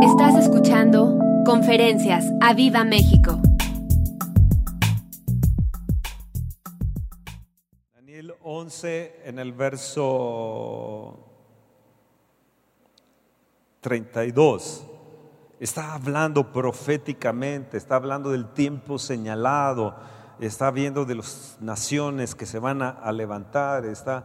Estás escuchando Conferencias a Viva México. Daniel 11 en el verso 32. Está hablando proféticamente, está hablando del tiempo señalado, está viendo de las naciones que se van a, levantar, está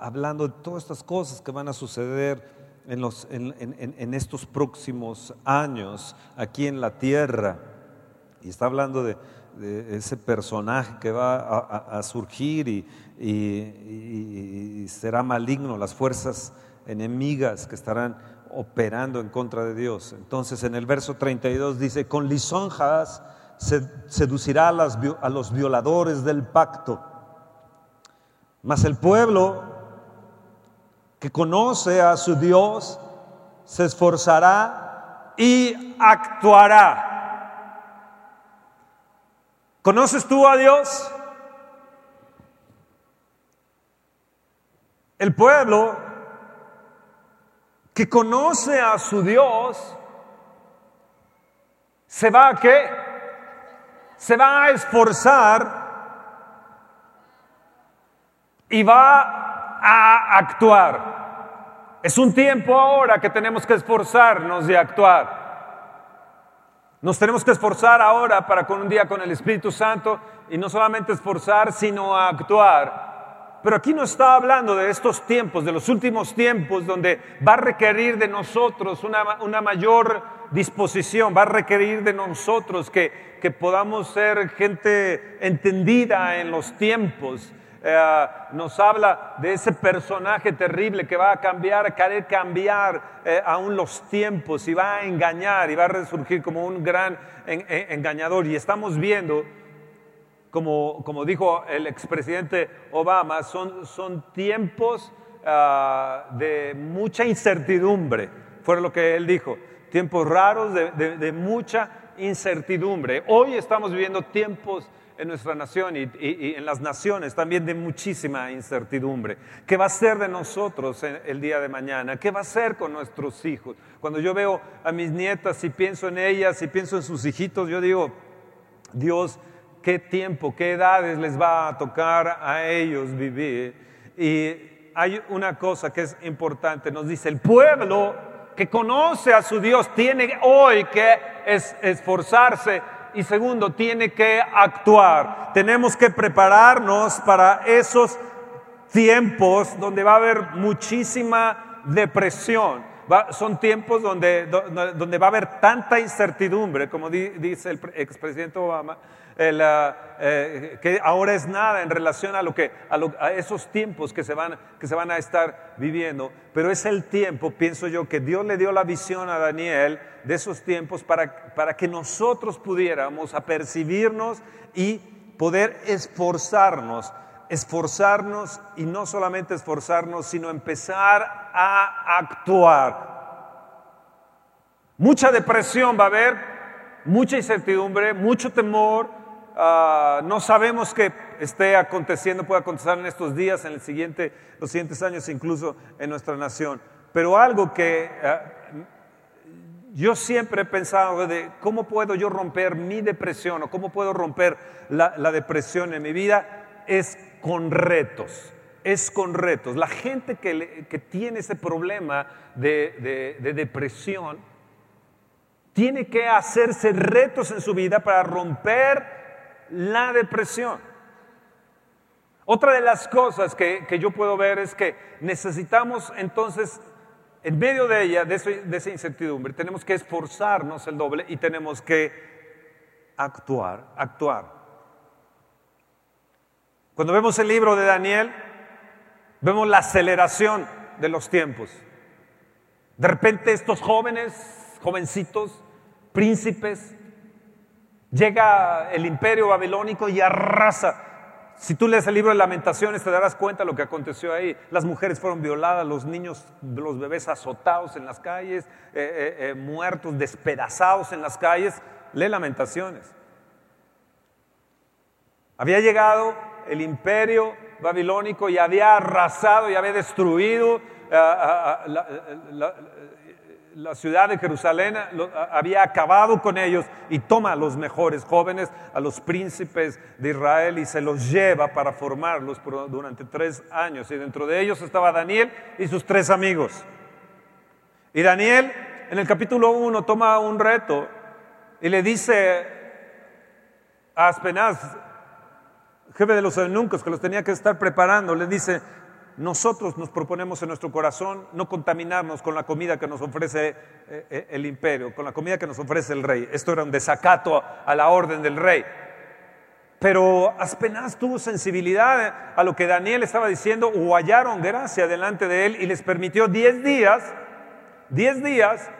hablando de todas estas cosas que van a suceder en, los, en, estos próximos años aquí en la tierra. Y está hablando de, ese personaje que va a, surgir y, será maligno, las fuerzas enemigas que estarán operando en contra de Dios. Entonces en el verso 32 dice, con lisonjas se seducirá a, las, a los violadores del pacto, mas el pueblo que conoce a su Dios se esforzará y actuará. ¿Conoces tú a Dios? El pueblo que conoce a su Dios se va a qué? Se va a esforzar y va a actuar. Es un tiempo ahora que tenemos que esforzarnos de actuar. Nos tenemos que esforzar ahora para con un día con el Espíritu Santo y no solamente esforzar, sino actuar. Pero aquí no está hablando de estos tiempos, de los últimos tiempos, donde va a requerir de nosotros una, una mayor disposición, va a requerir de nosotros que, que podamos ser gente entendida en los tiempos, eh, nos habla de ese personaje terrible que va a cambiar, a querer cambiar eh, aún los tiempos y va a engañar y va a resurgir como un gran engañador. Y estamos viendo, como, como dijo el expresidente Obama, son, son tiempos ah, de mucha incertidumbre, fue lo que él dijo, tiempos raros de, de mucha incertidumbre. Hoy estamos viviendo tiempos en nuestra nación y, en las naciones también de muchísima incertidumbre. ¿Qué va a ser de nosotros el día de mañana? ¿Qué va a ser con nuestros hijos? Cuando yo veo a mis nietas y pienso en ellas y pienso en sus hijitos, yo digo, Dios, qué tiempo, qué edades les va a tocar a ellos vivir. Y hay una cosa que es importante, nos dice, el pueblo que conoce a su Dios tiene hoy que esforzarse y segundo, tiene que actuar. Tenemos que prepararnos para esos tiempos donde va a haber muchísima depresión. son tiempos donde, donde, va a haber tanta incertidumbre, como dice el expresidente Obama, eh, que ahora es nada en relación a, lo que, a, esos tiempos que se, van, que se van a estar viviendo. Pero es el tiempo, pienso yo, que Dios le dio la visión a Daniel de esos tiempos para, para que nosotros pudiéramos apercibirnos y poder esforzarnos esforzarnos y no solamente esforzarnos, sino empezar a actuar. Mucha depresión va a haber, mucha incertidumbre, mucho temor, Ah, no sabemos qué esté aconteciendo, puede acontecer en estos días, en el siguiente, los siguientes años, incluso en nuestra nación. Pero algo que ah, yo siempre he pensado de cómo puedo yo romper mi depresión o cómo puedo romper la, depresión en mi vida es con retos. Es con retos. La gente que, tiene ese problema de depresión tiene que hacerse retos en su vida para romper la depresión. Otra de las cosas que, yo puedo ver es que necesitamos entonces, en medio de ella, de, esa incertidumbre, tenemos que esforzarnos el doble y tenemos que actuar, actuar. Cuando vemos el libro de Daniel, vemos la aceleración de los tiempos. De repente estos jóvenes, jovencitos, príncipes, Llega el imperio babilónico y arrasa. Si tú lees el libro de lamentaciones te darás cuenta de lo que aconteció ahí. Las mujeres fueron violadas, los niños, los bebés azotados en las calles, eh, eh, eh, muertos, despedazados en las calles. Lee lamentaciones. Había llegado el imperio babilónico y había arrasado y había destruido la ciudad de Jerusalén había acabado con ellos y toma a los mejores jóvenes, a los príncipes de Israel y se los lleva para formarlos durante tres años. Y dentro de ellos estaba Daniel y sus tres amigos. Y Daniel en el capítulo 1 toma un reto y le dice a Aspenaz, jefe de los eunucos que los tenía que estar preparando, le dice, nosotros nos proponemos en nuestro corazón no contaminarnos con la comida que nos ofrece eh, eh, el imperio, con la comida que nos ofrece el rey. Esto era un desacato a la orden del rey. Pero Aspenaz tuvo sensibilidad a lo que Daniel estaba diciendo o hallaron gracia delante de él y les permitió diez días, diez días,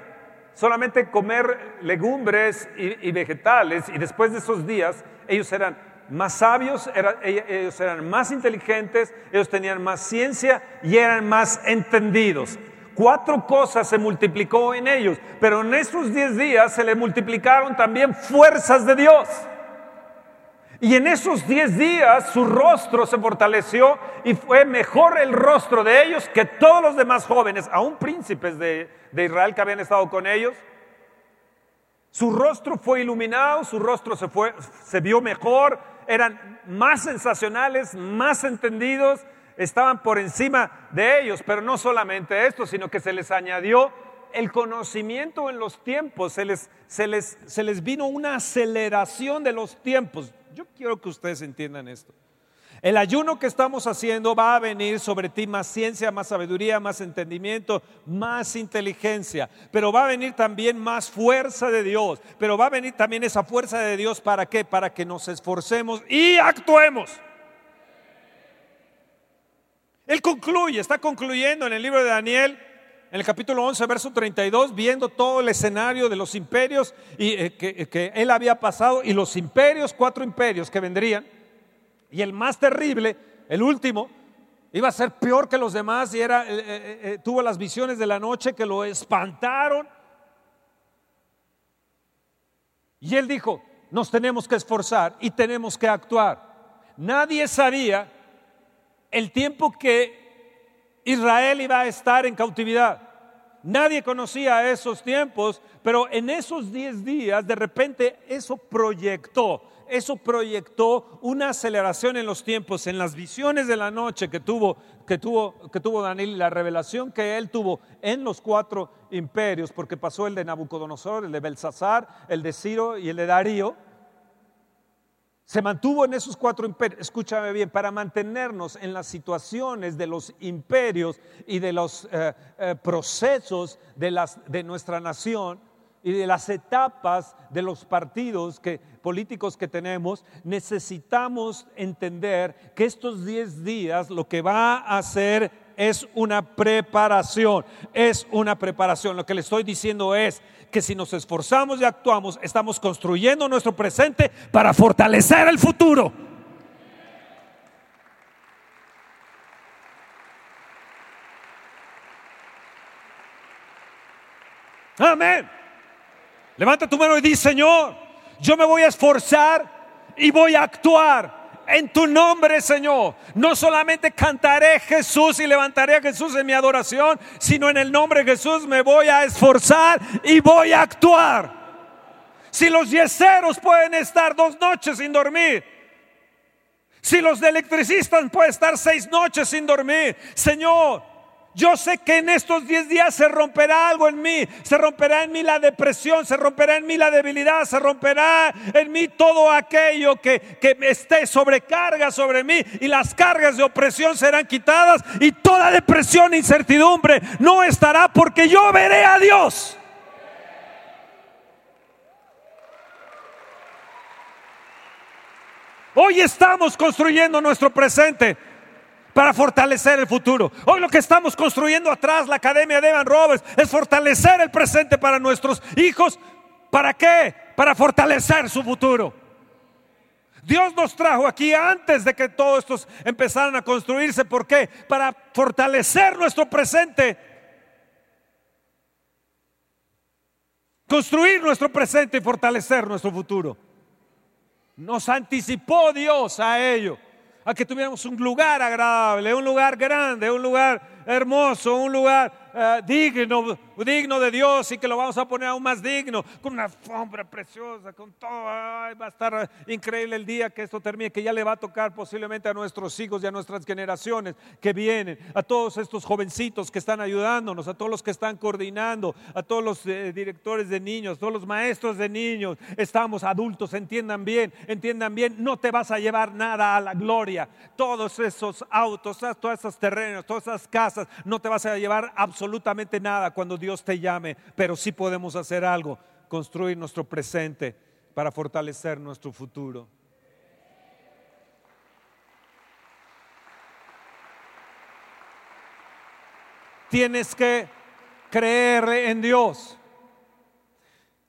solamente comer legumbres y vegetales y después de esos días ellos eran más sabios, ellos eran más inteligentes, ellos tenían más ciencia y eran más entendidos. Cuatro cosas se multiplicó en ellos, pero en esos diez días se le multiplicaron también fuerzas de Dios. Y en esos diez días su rostro se fortaleció y fue mejor el rostro de ellos que todos los demás jóvenes, aún príncipes de, de Israel que habían estado con ellos. Su rostro fue iluminado, su rostro se, fue, se vio mejor, eran más sensacionales, más entendidos, estaban por encima de ellos, pero no solamente esto, sino que se les añadió el conocimiento en los tiempos, se les, se les, se les vino una aceleración de los tiempos. Yo quiero que ustedes entiendan esto. El ayuno que estamos haciendo va a venir sobre ti más ciencia, más sabiduría, más entendimiento, más inteligencia. Pero va a venir también más fuerza de Dios. Pero va a venir también esa fuerza de Dios para qué? Para que nos esforcemos y actuemos. Él concluye, está concluyendo en el libro de Daniel, en el capítulo 11, verso 32, viendo todo el escenario de los imperios y, eh, que, que él había pasado y los imperios, cuatro imperios que vendrían y el más terrible, el último, iba a ser peor que los demás y era, eh, eh, eh, tuvo las visiones de la noche que lo espantaron. Y él dijo, nos tenemos que esforzar y tenemos que actuar. Nadie sabía el tiempo que Israel iba a estar en cautividad. Nadie conocía esos tiempos, pero en esos 10 días de repente eso proyectó eso proyectó una aceleración en los tiempos, en las visiones de la noche que tuvo, que tuvo, que tuvo Daniel, la revelación que él tuvo en los cuatro imperios, porque pasó el de Nabucodonosor, el de Belsasar, el de Ciro y el de Darío. Se mantuvo en esos cuatro imperios, escúchame bien, para mantenernos en las situaciones de los imperios y de los eh, eh, procesos de, las, de nuestra nación y de las etapas de los partidos que, políticos que tenemos, necesitamos entender que estos 10 días lo que va a hacer es una preparación, es una preparación. Lo que le estoy diciendo es que si nos esforzamos y actuamos, estamos construyendo nuestro presente para fortalecer el futuro. Amén. Levanta tu mano y di, Señor, yo me voy a esforzar y voy a actuar en tu nombre, Señor. No solamente cantaré Jesús y levantaré a Jesús en mi adoración, sino en el nombre de Jesús me voy a esforzar y voy a actuar. Si los yeseros pueden estar dos noches sin dormir, si los de electricistas pueden estar seis noches sin dormir, Señor, yo sé que en estos 10 días se romperá algo en mí, se romperá en mí la depresión, se romperá en mí la debilidad, se romperá en mí todo aquello que, que esté sobrecarga sobre mí. Y las cargas de opresión serán quitadas y toda depresión e incertidumbre no estará porque yo veré a Dios. Hoy estamos construyendo nuestro presente para fortalecer el futuro. Hoy lo que estamos construyendo atrás, la Academia de Evan Roberts, es fortalecer el presente para nuestros hijos. ¿Para qué? Para fortalecer su futuro. Dios nos trajo aquí antes de que todos estos empezaran a construirse. ¿Por qué? Para fortalecer nuestro presente. Construir nuestro presente y fortalecer nuestro futuro. Nos anticipó Dios a ello a que tuviéramos un lugar agradable, un lugar grande, un lugar hermoso, un lugar eh, digno, digno de Dios y que lo vamos a poner aún más digno, con una alfombra preciosa, con todo. va a estar increíble el día que esto termine, que ya le va a tocar posiblemente a nuestros hijos y a nuestras generaciones que vienen, a todos estos jovencitos que están ayudándonos, a todos los que están coordinando, a todos los eh, directores de niños, todos los maestros de niños. Estamos adultos, entiendan bien, entiendan bien, no te vas a llevar nada a la gloria. Todos esos autos, todos esos terrenos, todas esas casas, no te vas a llevar absolutamente nada cuando Dios te llame, pero sí podemos hacer algo, construir nuestro presente para fortalecer nuestro futuro. Tienes que creer en Dios.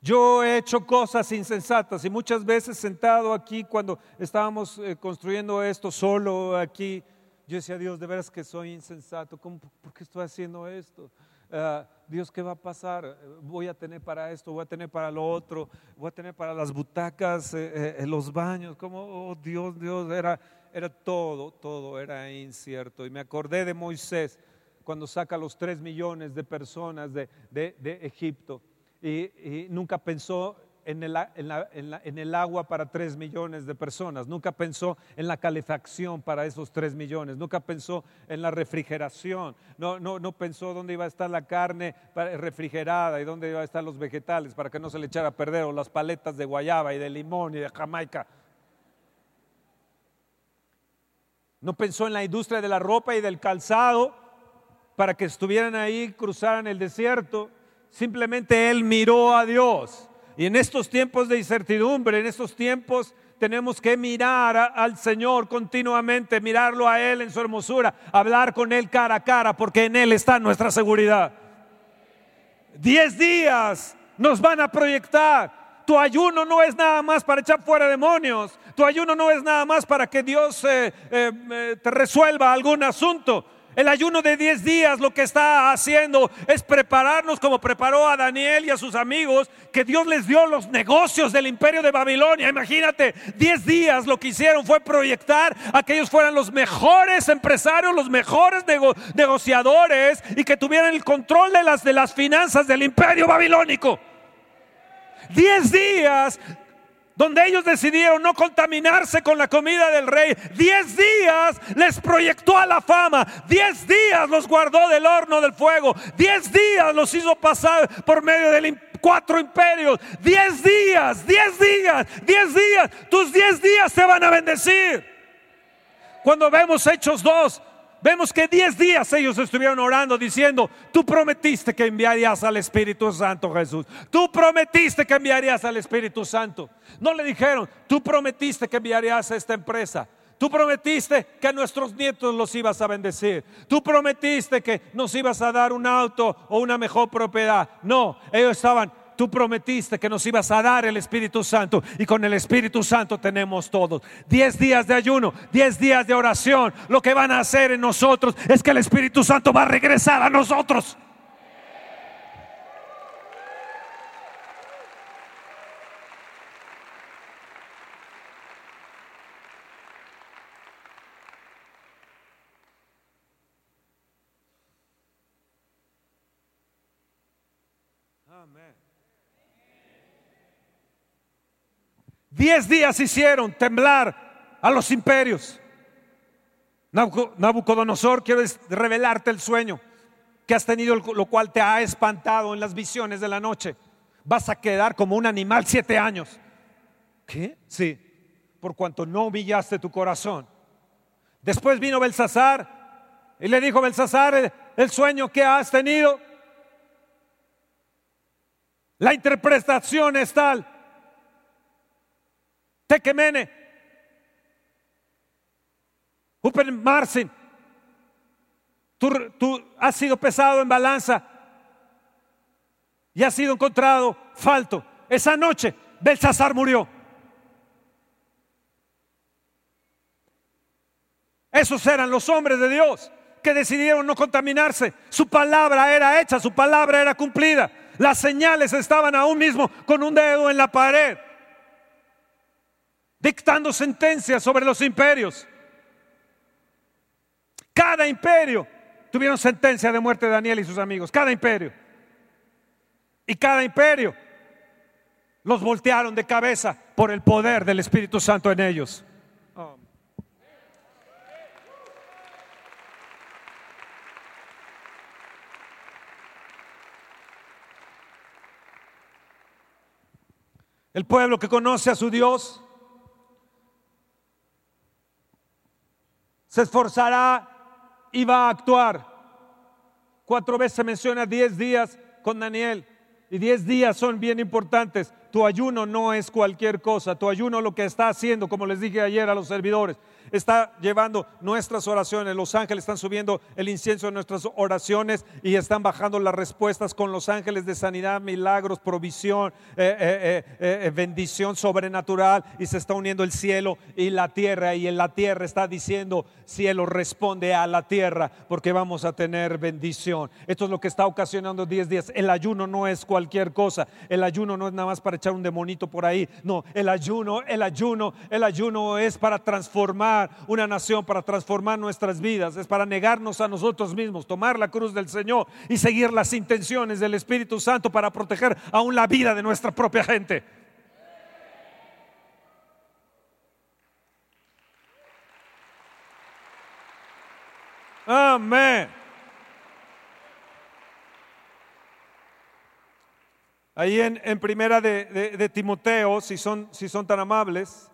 Yo he hecho cosas insensatas y muchas veces sentado aquí cuando estábamos eh, construyendo esto solo aquí, yo decía, Dios, de veras que soy insensato, ¿por qué estoy haciendo esto? Ah, Dios, ¿qué va a pasar? Voy a tener para esto, voy a tener para lo otro, voy a tener para las butacas, eh, eh, los baños, como, oh Dios, Dios, era, era todo, todo era incierto. Y me acordé de Moisés cuando saca los tres millones de personas de, de Egipto y, nunca pensó en el, agua para tres millones de personas, nunca pensó en la calefacción para esos tres millones, nunca pensó en la refrigeración, no, no, no pensó dónde iba a estar la carne refrigerada y dónde iban a estar los vegetales para que no se le echara a perder, o las paletas de guayaba y de limón y de jamaica. No pensó en la industria de la ropa y del calzado para que estuvieran ahí, cruzaran el desierto simplemente él miró a Dios. Y en estos tiempos de incertidumbre, en estos tiempos tenemos que mirar al Señor continuamente, mirarlo a Él en su hermosura, hablar con Él cara a cara, porque en Él está nuestra seguridad. Diez días nos van a proyectar. Tu ayuno no es nada más para echar fuera demonios. Tu ayuno no es nada más para que Dios eh, eh, eh, te resuelva algún asunto. El ayuno de 10 días lo que está haciendo es prepararnos como preparó a Daniel y a sus amigos, que Dios les dio los negocios del imperio de Babilonia. Imagínate, 10 días lo que hicieron fue proyectar a que ellos fueran los mejores empresarios, los mejores negociadores y que tuvieran el control de las, de las finanzas del imperio babilónico. 10 días donde ellos decidieron no contaminarse con la comida del rey. Diez días les proyectó a la fama, diez días los guardó del horno del fuego, diez días los hizo pasar por medio de cuatro imperios, diez días, diez días, diez días, tus diez días se van a bendecir. Cuando vemos Hechos 2, Vemos que diez días ellos estuvieron orando diciendo, tú prometiste que enviarías al Espíritu Santo Jesús. Tú prometiste que enviarías al Espíritu Santo. No le dijeron, tú prometiste que enviarías a esta empresa. Tú prometiste que a nuestros nietos los ibas a bendecir. Tú prometiste que nos ibas a dar un auto o una mejor propiedad. No, ellos estaban, tú prometiste que nos ibas a dar el Espíritu Santo y con el Espíritu Santo tenemos todos. Diez días de ayuno, diez días de oración. Lo que van a hacer en nosotros es que el Espíritu Santo va a regresar a nosotros. Diez días hicieron temblar a los imperios. Nabucodonosor, quiero revelarte el sueño que has tenido, lo cual te ha espantado en las visiones de la noche. Vas a quedar como un animal siete años. ¿Qué? Sí, por cuanto no humillaste tu corazón. Después vino Belsasar y le dijo Belsasar el sueño que has tenido. La interpretación es tal Tekemene, Upen Marcin, tú, tú has sido pesado en balanza y has sido encontrado falto. Esa noche Belsasar murió. Esos eran los hombres de Dios que decidieron no contaminarse. Su palabra era hecha, su palabra era cumplida. Las señales estaban aún mismo con un dedo en la pared dictando sentencias sobre los imperios. Cada imperio tuvieron sentencia de muerte Daniel y sus amigos, cada imperio. Y cada imperio los voltearon de cabeza por el poder del Espíritu Santo en ellos. El pueblo que conoce a su Dios se esforzará y va a actuar. Cuatro veces se menciona diez días con Daniel y diez días son bien importantes. Tu ayuno no es cualquier cosa. Tu ayuno lo que está haciendo, como les dije ayer a los servidores, está llevando nuestras oraciones. Los ángeles están subiendo el incienso de nuestras oraciones y están bajando las respuestas con los ángeles de sanidad, milagros, provisión, eh, eh, eh, bendición sobrenatural. Y se está uniendo el cielo y la tierra. Y en la tierra está diciendo, cielo responde a la tierra porque vamos a tener bendición. Esto es lo que está ocasionando 10 días. El ayuno no es cualquier cosa. El ayuno no es nada más para echar un demonito por ahí. No, el ayuno, el ayuno, el ayuno es para transformar una nación, para transformar nuestras vidas, es para negarnos a nosotros mismos, tomar la cruz del Señor y seguir las intenciones del Espíritu Santo para proteger aún la vida de nuestra propia gente. Amén. Ahí en, primera de, Timoteo, si son, si son tan amables,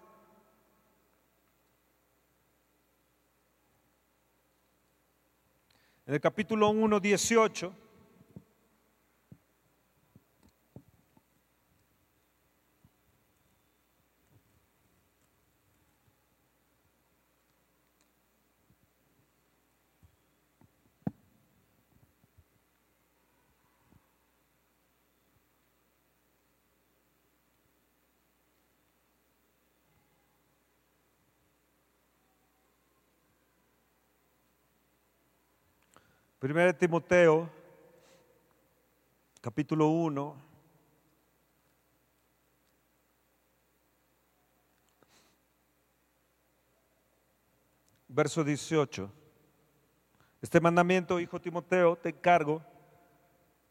en el capítulo 1, 18, Primero Timoteo, capítulo 1. Verso 18. Este mandamiento, hijo Timoteo, te encargo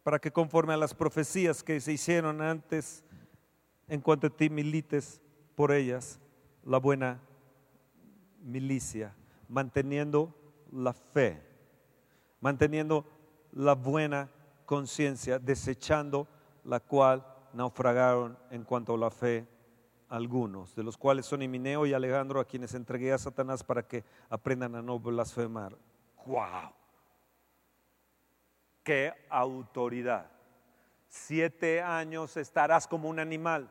para que conforme a las profecías que se hicieron antes en cuanto a ti milites por ellas la buena milicia, manteniendo la fe manteniendo la buena conciencia, desechando la cual naufragaron en cuanto a la fe algunos, de los cuales son Himineo y Alejandro, a quienes entregué a Satanás para que aprendan a no blasfemar. ¡Wow! ¡Qué autoridad! Siete años estarás como un animal.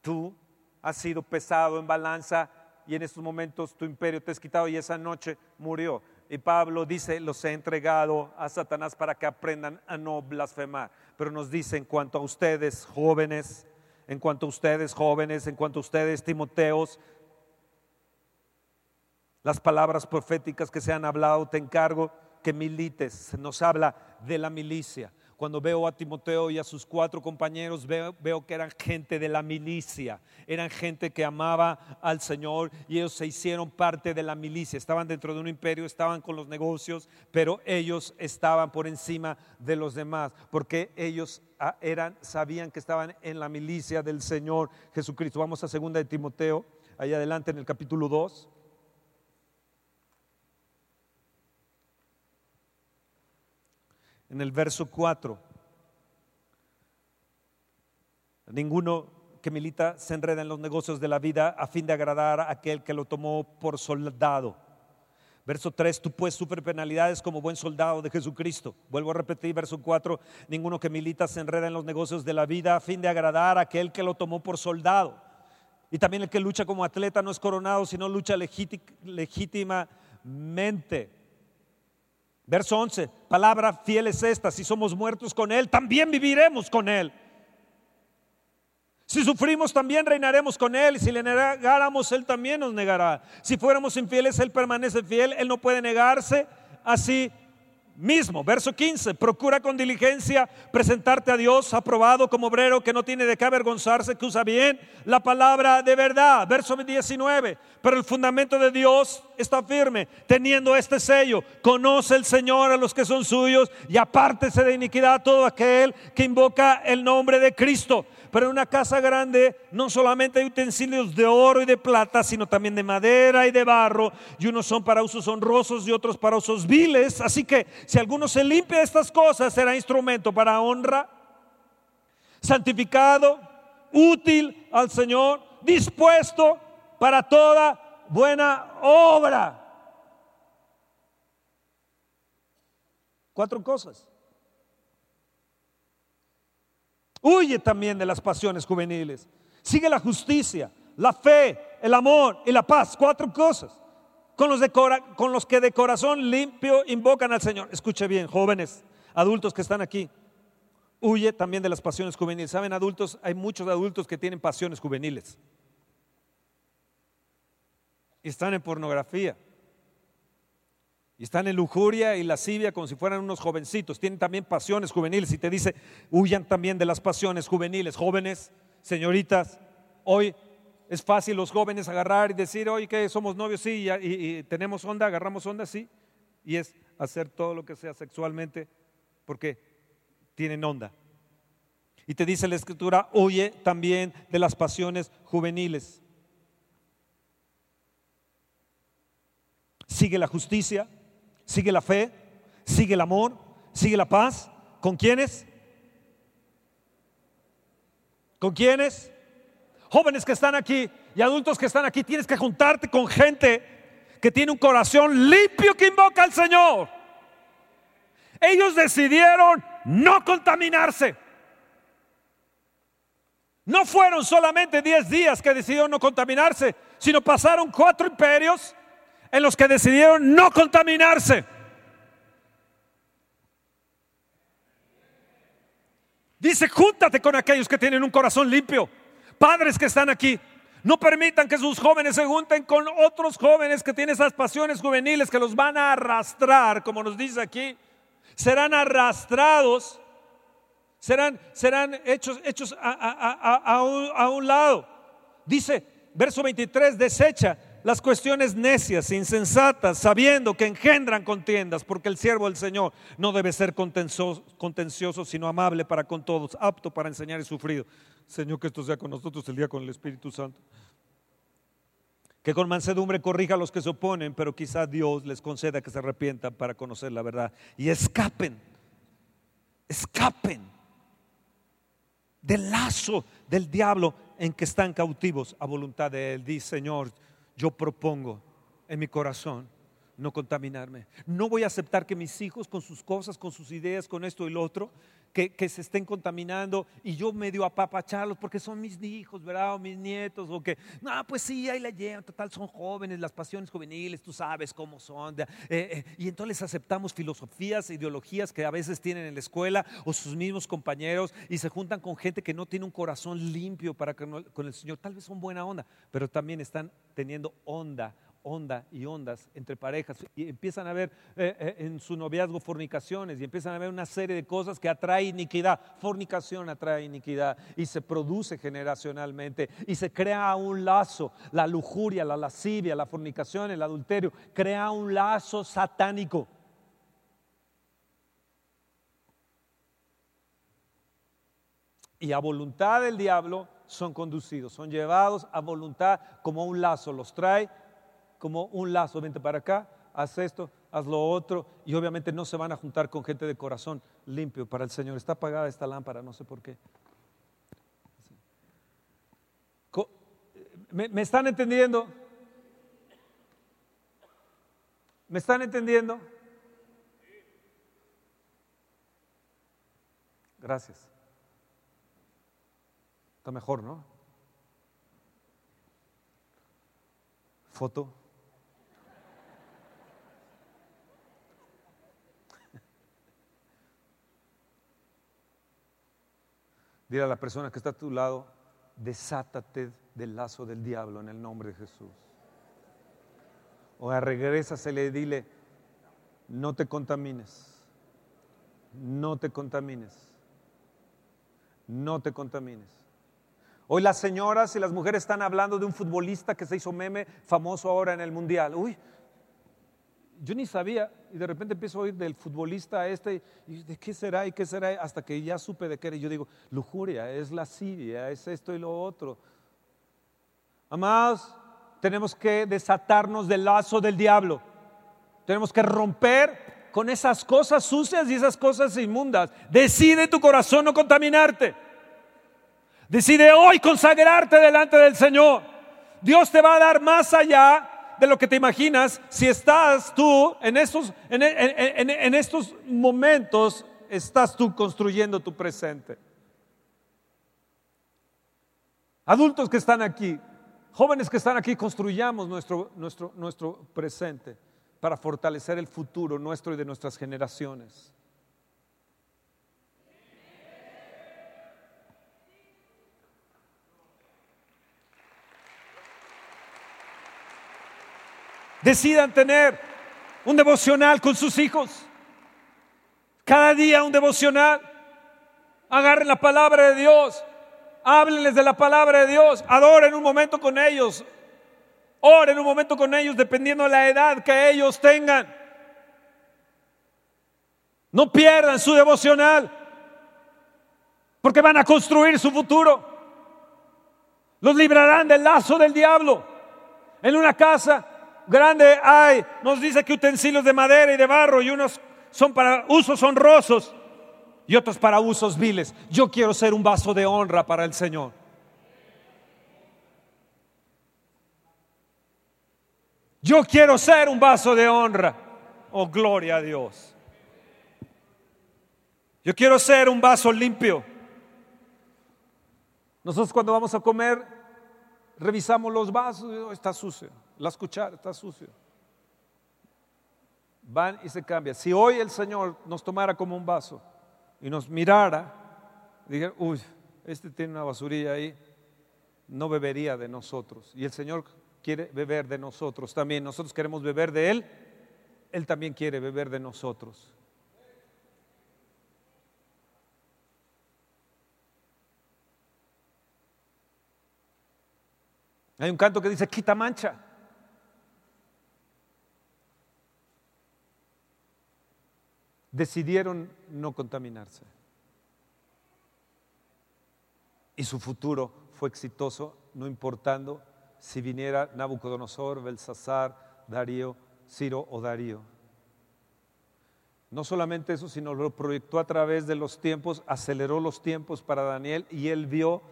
Tú has sido pesado en balanza y en estos momentos tu imperio te has quitado y esa noche murió. Y Pablo dice, los he entregado a Satanás para que aprendan a no blasfemar. Pero nos dice en cuanto a ustedes jóvenes, en cuanto a ustedes jóvenes, en cuanto a ustedes Timoteos, las palabras proféticas que se han hablado, te encargo que milites. Nos habla de la milicia. Cuando veo a Timoteo y a sus cuatro compañeros, veo, que eran gente de la milicia, eran gente que amaba al Señor y ellos se hicieron parte de la milicia. Estaban dentro de un imperio, estaban con los negocios, pero ellos estaban por encima de los demás, porque ellos ah, eran, sabían que estaban en la milicia del Señor Jesucristo. Vamos a segunda de Timoteo, ahí adelante en el capítulo 2. En el verso 4. Ninguno que milita se enreda en los negocios de la vida a fin de agradar a aquel que lo tomó por soldado. Verso 3, tú pues sufre penalidades como buen soldado de Jesucristo. Vuelvo a repetir, verso 4, ninguno que milita se enreda en los negocios de la vida a fin de agradar a aquel que lo tomó por soldado. Y también el que lucha como atleta no es coronado, sino lucha legítimamente. Verso 11, palabra fiel es esta, si somos muertos con Él, también viviremos con Él. Si sufrimos, también reinaremos con Él. Y si le negáramos, Él también nos negará. Si fuéramos infieles, Él permanece fiel. Él no puede negarse a sí mismo. Verso 15, procura con diligencia presentarte a Dios aprobado como obrero que no tiene de qué avergonzarse, que usa bien la palabra de verdad. Verso 19, pero el fundamento de Dios está firme, teniendo este sello. Conoce el Señor a los que son suyos y apártese de iniquidad todo aquel que invoca el nombre de Cristo. Pero en una casa grande no solamente hay utensilios de oro y de plata, sino también de madera y de barro, y unos son para usos honrosos y otros para usos viles. Así que si alguno se limpia de estas cosas, será instrumento para honra, santificado, útil al Señor, dispuesto para toda buena obra. Cuatro cosas. Huye también de las pasiones juveniles. Sigue la justicia, la fe, el amor y la paz. Cuatro cosas. Con los, que de corazón limpio invocan al Señor. Escuche bien, jóvenes, adultos que están aquí. Huye también de las pasiones juveniles. Saben, adultos, hay muchos adultos que tienen pasiones juveniles. Están en pornografía. Y están en lujuria y lascivia como si fueran unos jovencitos. Tienen también pasiones juveniles. Y te dice, huyan también de las pasiones juveniles. Jóvenes, señoritas, hoy es fácil los jóvenes agarrar y decir, oye, que somos novios, sí, y, y, tenemos onda, agarramos onda, sí. Y es hacer todo lo que sea sexualmente porque tienen onda. Y te dice la escritura, huye también de las pasiones juveniles. Sigue la justicia, sigue la fe, sigue el amor, sigue la paz. ¿Con quiénes? ¿Con quiénes? Jóvenes que están aquí y adultos que están aquí, tienes que juntarte con gente que tiene un corazón limpio que invoca al Señor. Ellos decidieron no contaminarse. No fueron solamente 10 días que decidieron no contaminarse, sino pasaron cuatro imperios en los que decidieron no contaminarse. Dice, júntate con aquellos que tienen un corazón limpio. Padres que están aquí, no permitan que sus jóvenes se junten con otros jóvenes que tienen esas pasiones juveniles que los van a arrastrar, como nos dice aquí. Serán arrastrados, serán, serán hechos, hechos a, un, a un lado. Dice, verso 23, desecha las cuestiones necias, insensatas, sabiendo que engendran contiendas, porque el siervo del Señor no debe ser contencioso, sino amable para con todos, apto para enseñar y sufrido. Señor, que esto sea con nosotros el día con el Espíritu Santo. Que con mansedumbre corrija a los que se oponen, pero quizá Dios les conceda que se arrepientan para conocer la verdad y escapen, escapen del lazo del diablo en que están cautivos a voluntad de Él. Dice, Señor, yo propongo en mi corazón no contaminarme. No voy a aceptar que mis hijos con sus cosas, con sus ideas, con esto y lo otro, que, se estén contaminando y yo medio apapacharlos porque son mis hijos, ¿verdad? O mis nietos, o que, no, pues sí, ahí la llevan, total, son jóvenes, las pasiones juveniles, tú sabes cómo son. Eh, eh, y entonces aceptamos filosofías, ideologías que a veces tienen en la escuela o sus mismos compañeros y se juntan con gente que no tiene un corazón limpio para con el Señor. Tal vez son buena onda, pero también están teniendo onda onda y ondas entre parejas y empiezan a ver eh, eh, en su noviazgo fornicaciones y empiezan a ver una serie de cosas que atrae iniquidad. Fornicación atrae iniquidad y se produce generacionalmente y se crea un lazo. La lujuria, la lascivia, la fornicación, el adulterio, crea un lazo satánico. Y a voluntad del diablo son conducidos, son llevados a voluntad como un lazo, los trae como un lazo, vente para acá, haz esto, haz lo otro, y obviamente no se van a juntar con gente de corazón limpio para el Señor. Está apagada esta lámpara, no sé por qué. ¿Me, me están entendiendo? ¿Me están entendiendo? Gracias. Está mejor, ¿no? Foto. Dile a la persona que está a tu lado, desátate del lazo del diablo en el nombre de Jesús. O regrésasele y dile, no te contamines, no te contamines, no te contamines. Hoy las señoras y las mujeres están hablando de un futbolista que se hizo meme famoso ahora en el mundial. Uy, yo ni sabía, y de repente empiezo a oír del futbolista este, y de qué será y qué será, hasta que ya supe de qué era. Y yo digo, lujuria, es lascivia, es esto y lo otro. Amados, tenemos que desatarnos del lazo del diablo. Tenemos que romper con esas cosas sucias y esas cosas inmundas. Decide tu corazón no contaminarte. Decide hoy consagrarte delante del Señor. Dios te va a dar más allá de lo que te imaginas si estás tú en estos, en, estos momentos, estás tú construyendo tu presente. Adultos que están aquí, jóvenes que están aquí, construyamos nuestro, nuestro, nuestro presente para fortalecer el futuro nuestro y de nuestras generaciones. Decidan tener un devocional con sus hijos. Cada día un devocional. Agarren la palabra de Dios. Háblenles de la palabra de Dios. Adoren un momento con ellos. Oren un momento con ellos dependiendo de la edad que ellos tengan. No pierdan su devocional. Porque van a construir su futuro. Los librarán del lazo del diablo. En una casa grande hay, nos dice que utensilios de madera y de barro y unos son para usos honrosos y otros para usos viles. Yo quiero ser un vaso de honra para el Señor. Yo quiero ser un vaso de honra. Oh, gloria a Dios. Yo quiero ser un vaso limpio. Nosotros cuando vamos a comer, revisamos los vasos, está sucio. La cucharas, está sucio. Van y se cambia. Si hoy el Señor nos tomara como un vaso y nos mirara, dijera, uy, este tiene una basurilla ahí, no bebería de nosotros. Y el Señor quiere beber de nosotros también. Nosotros queremos beber de Él, Él también quiere beber de nosotros. Hay un canto que dice, quita mancha. decidieron no contaminarse. Y su futuro fue exitoso, no importando si viniera Nabucodonosor, Belsasar, Darío, Ciro o Darío. No solamente eso, sino lo proyectó a través de los tiempos, aceleró los tiempos para Daniel y él vio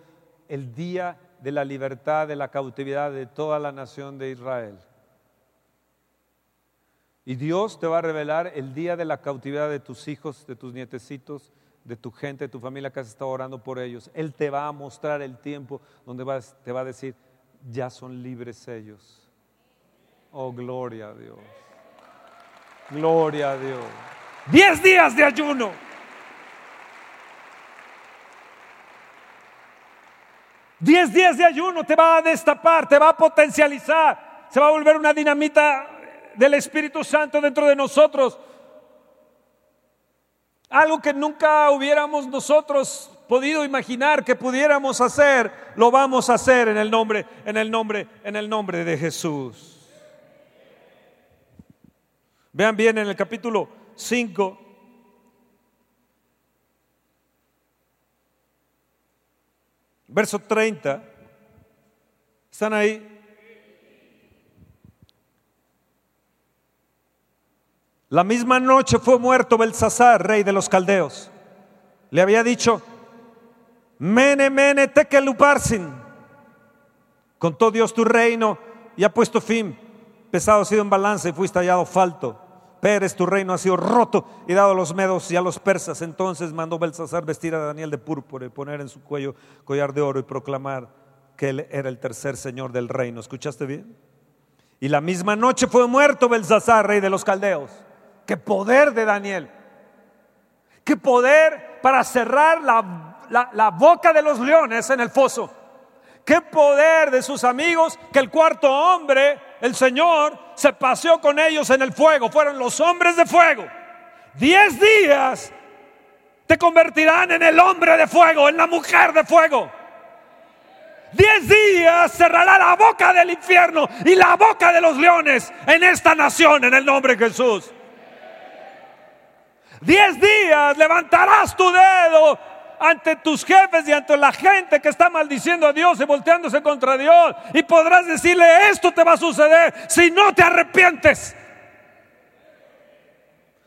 el día de la libertad, de la cautividad de toda la nación de Israel. Y Dios te va a revelar el día de la cautividad de tus hijos, de tus nietecitos, de tu gente, de tu familia que has estado orando por ellos. Él te va a mostrar el tiempo donde te va a decir, ya son libres ellos. Oh, gloria a Dios. Gloria a Dios. Diez días de ayuno. Diez días de ayuno te va a destapar, te va a potencializar, se va a volver una dinamita del Espíritu Santo dentro de nosotros. Algo que nunca hubiéramos nosotros podido imaginar que pudiéramos hacer, lo vamos a hacer en el nombre, en el nombre, en el nombre de Jesús. Vean bien en el capítulo 5 verso 30. ¿Están ahí? La misma noche fue muerto Belsasar, rey de los caldeos. Le había dicho, Mene, mene, tekeluparsin. Contó Dios tu reino y ha puesto fin. Pesado ha sido en balanza y fuiste hallado falto. Pérez, tu reino ha sido roto y dado a los medos y a los persas. Entonces mandó Belsasar vestir a Daniel de púrpura y poner en su cuello collar de oro y proclamar que él era el tercer señor del reino. ¿Escuchaste bien? Y la misma noche fue muerto Belsasar, rey de los caldeos. Qué poder de Daniel. Qué poder para cerrar la, boca de los leones en el foso. Qué poder de sus amigos que el cuarto hombre, el Señor, se paseó con ellos en el fuego. Fueron los hombres de fuego. Diez días te convertirán en el hombre de fuego, en la mujer de fuego. Diez días cerrará la boca del infierno y la boca de los leones en esta nación en el nombre de Jesús. Diez días levantarás tu dedo ante tus jefes y ante la gente que está maldiciendo a Dios y volteándose contra Dios. Y podrás decirle, esto te va a suceder si no te arrepientes.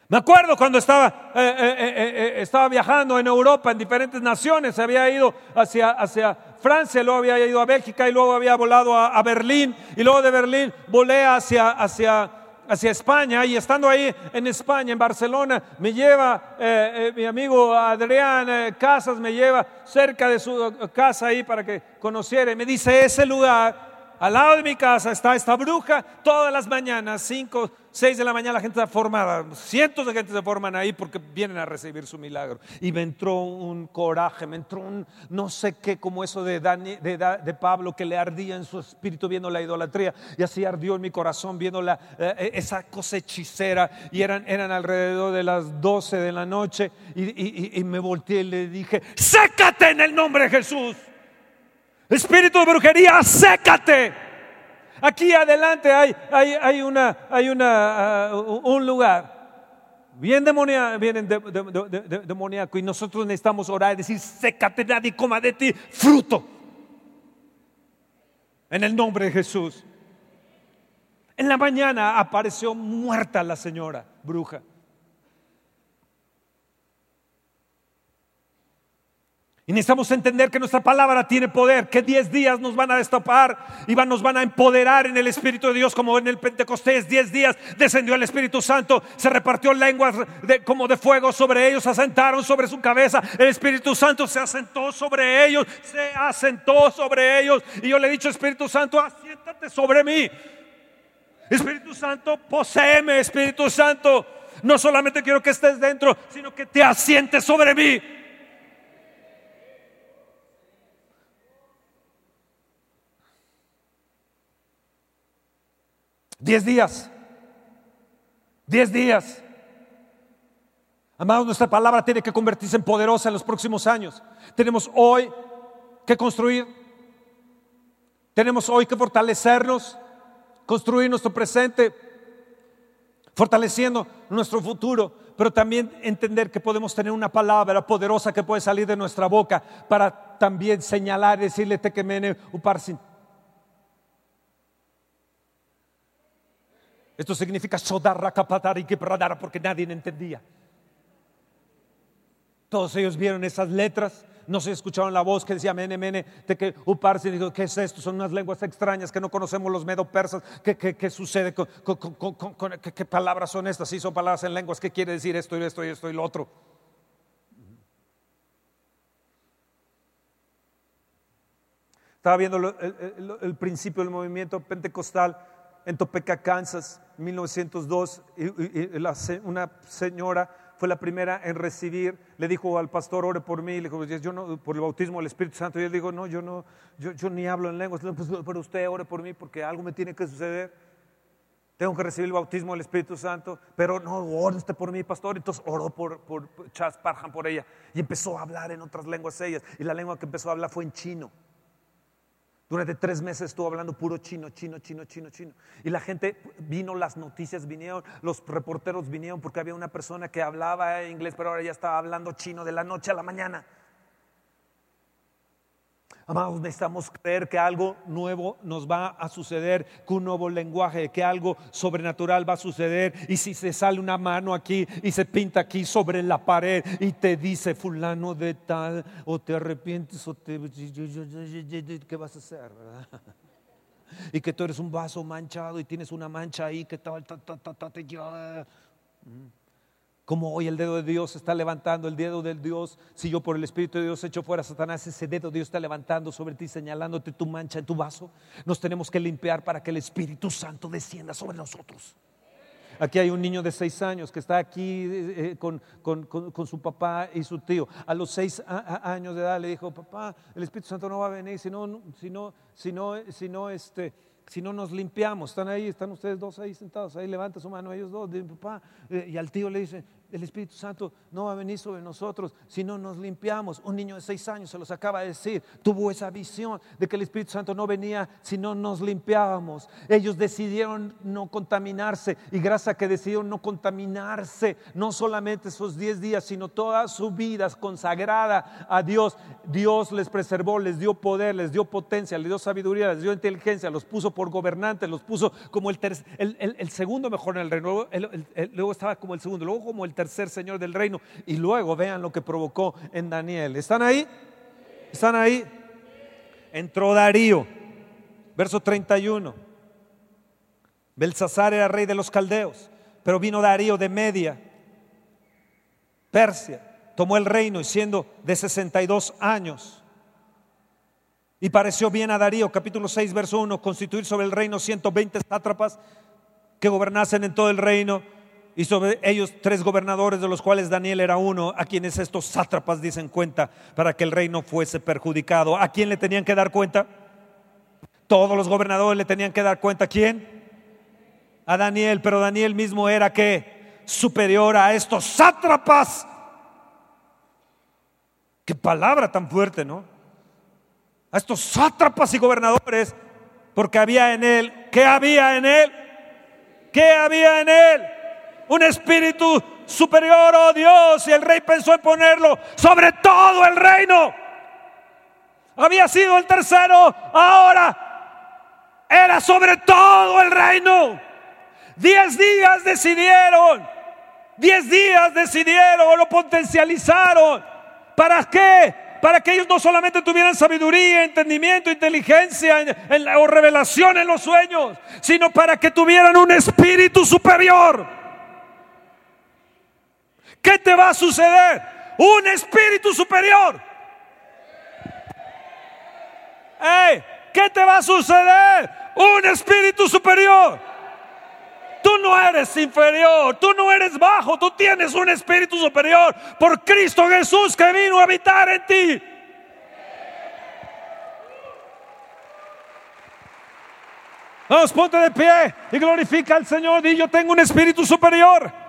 Me acuerdo cuando estaba, eh, eh, eh, estaba viajando en Europa, en diferentes naciones, había ido hacia, hacia Francia, luego había ido a Bélgica y luego había volado a, a Berlín y luego de Berlín volé hacia, hacia hacia España y estando ahí en España, en Barcelona, me lleva eh, eh, mi amigo Adrián eh, Casas, me lleva cerca de su casa ahí para que conociera me dice, ese lugar al lado de mi casa está esta bruja, todas las mañanas, 5, 6 de la mañana la gente está formada, cientos de gente se forman ahí porque vienen a recibir su milagro. Y me entró un coraje, me entró un no sé qué, como eso de, de, Pablo que le ardía en su espíritu viendo la idolatría. Y así ardió en mi corazón viendo la, eh, esa cosa hechicera. Y eran, eran alrededor de las 12 de la noche y, y me volteé y le dije, sécate en el nombre de Jesús. Espíritu de brujería, sécate. Aquí adelante hay, hay, hay, una, hay una, uh, un lugar bien, demonia, bien demoníaco y nosotros necesitamos orar y decir, sécate nadie coma de ti fruto. En el nombre de Jesús. En la mañana apareció muerta la señora bruja. Y necesitamos entender que nuestra palabra tiene poder, que diez días nos van a destapar y nos van a empoderar en el Espíritu de Dios, como en el Pentecostés, diez días descendió el Espíritu Santo, se repartió lenguas como de fuego sobre ellos, se asentaron sobre su cabeza, el Espíritu Santo se asentó sobre ellos, se asentó sobre ellos. Y yo le he dicho, Espíritu Santo, asiéntate sobre mí. Espíritu Santo, poseeme, Espíritu Santo. No solamente quiero que estés dentro, sino que te asientes sobre mí. Diez días. Diez días. Amados, nuestra palabra tiene que convertirse en poderosa en los próximos años. Tenemos hoy que construir. Tenemos hoy que fortalecernos, construir nuestro presente, fortaleciendo nuestro futuro, pero también entender que podemos tener una palabra poderosa que puede salir de nuestra boca para también señalar decirle te que mene uparsin Esto significa y que porque nadie entendía. Todos ellos vieron esas letras, no se escucharon la voz que decía mene, mene, de que Uparsi dijo, ¿qué es esto? Son unas lenguas extrañas que no conocemos los medo-persas. ¿Qué, sucede? Con, ¿Qué palabras son estas? Sí, son palabras en lenguas. ¿Qué quiere decir esto y esto y esto y lo otro? Estaba viendo el principio del movimiento pentecostal en Topeka, Kansas, 1902, y, una señora fue la primera en recibir, le dijo al pastor, ore por mí, le dijo, yo no, por el bautismo del Espíritu Santo, y él dijo, no, yo no, yo, yo ni hablo en lenguas, pues, pero usted ore por mí porque algo me tiene que suceder. Tengo que recibir el bautismo del Espíritu Santo, pero no, ore usted por mí, pastor. Entonces oró por, por Charles Parham por ella y empezó a hablar en otras lenguas ellas. Y la lengua que empezó a hablar fue en chino. Durante tres meses estuvo hablando puro chino, chino, chino, chino, chino. Y la gente vino, las noticias vinieron, los reporteros vinieron porque había una persona que hablaba inglés, pero ahora ya estaba hablando chino de la noche a la mañana. Amados, necesitamos creer que algo nuevo nos va a suceder, que un nuevo lenguaje, que algo sobrenatural va a suceder. Y si se sale una mano aquí y se pinta aquí sobre la pared y te dice fulano de tal, o te arrepientes, o te... ¿Qué vas a hacer? Y que tú eres un vaso manchado y tienes una mancha ahí que tal, como hoy el dedo de Dios está levantando, el dedo del Dios, si yo por el Espíritu de Dios echo fuera a Satanás, ese dedo de Dios está levantando sobre ti, señalándote tu mancha en tu vaso. Nos tenemos que limpiar para que el Espíritu Santo descienda sobre nosotros. Aquí hay un niño de seis años que está aquí eh, eh, con, su papá y su tío. A los seis años de edad le dijo, papá, el Espíritu Santo no va a venir si no, no, si no, este, si no nos limpiamos. Están ahí, están ustedes dos ahí sentados, ahí levanta su mano, ellos dos, papá. Eh, y al tío le dice, el Espíritu Santo no va a venir sobre nosotros si no nos limpiamos. Un niño de seis años se los acaba de decir, tuvo esa visión de que el Espíritu Santo no venía si no nos limpiábamos. Ellos decidieron no contaminarse y gracias a que decidieron no contaminarse, no solamente esos diez días, sino toda su vida consagrada a Dios, Dios les preservó, les dio poder, les dio potencia, les dio sabiduría, les dio inteligencia, los puso por gobernantes, los puso como el, el, segundo mejor en el reino, luego estaba como el segundo, luego como el tercer señor del reino y luego vean lo que provocó en Daniel. ¿Están ahí? ¿Están ahí? Entró Darío, verso 31. Belsasar era rey de los caldeos, pero vino Darío de Media, Persia, tomó el reino y siendo de 62 años. Y pareció bien a Darío, capítulo 6, verso 1, constituir sobre el reino 120 sátrapas que gobernasen en todo el reino y sobre ellos tres gobernadores, de los cuales Daniel era uno, a quienes estos sátrapas dicen cuenta para que el reino fuese perjudicado. ¿A quién le tenían que dar cuenta? Todos los gobernadores le tenían que dar cuenta. ¿A quién? A Daniel, pero Daniel mismo era que superior a estos sátrapas. Qué palabra tan fuerte, ¿no? A estos sátrapas y gobernadores, porque había en él, ¿qué había en él? ¿Qué había en él? Un espíritu superior, oh Dios, y el rey pensó en ponerlo sobre todo el reino. Había sido el tercero, ahora era sobre todo el reino. Diez días decidieron, diez días decidieron, lo potencializaron. ¿Para qué? Para que ellos no solamente tuvieran sabiduría, entendimiento, inteligencia o revelación en los sueños, sino para que tuvieran un espíritu superior. ¿Qué te va a suceder? Un espíritu superior. ¿Qué te va a suceder? Un espíritu superior. Tú no eres inferior, tú no eres bajo, tú tienes un espíritu superior por Cristo Jesús que vino a habitar en ti. Vamos, ponte de pie y glorifica al Señor. Y yo tengo un espíritu superior.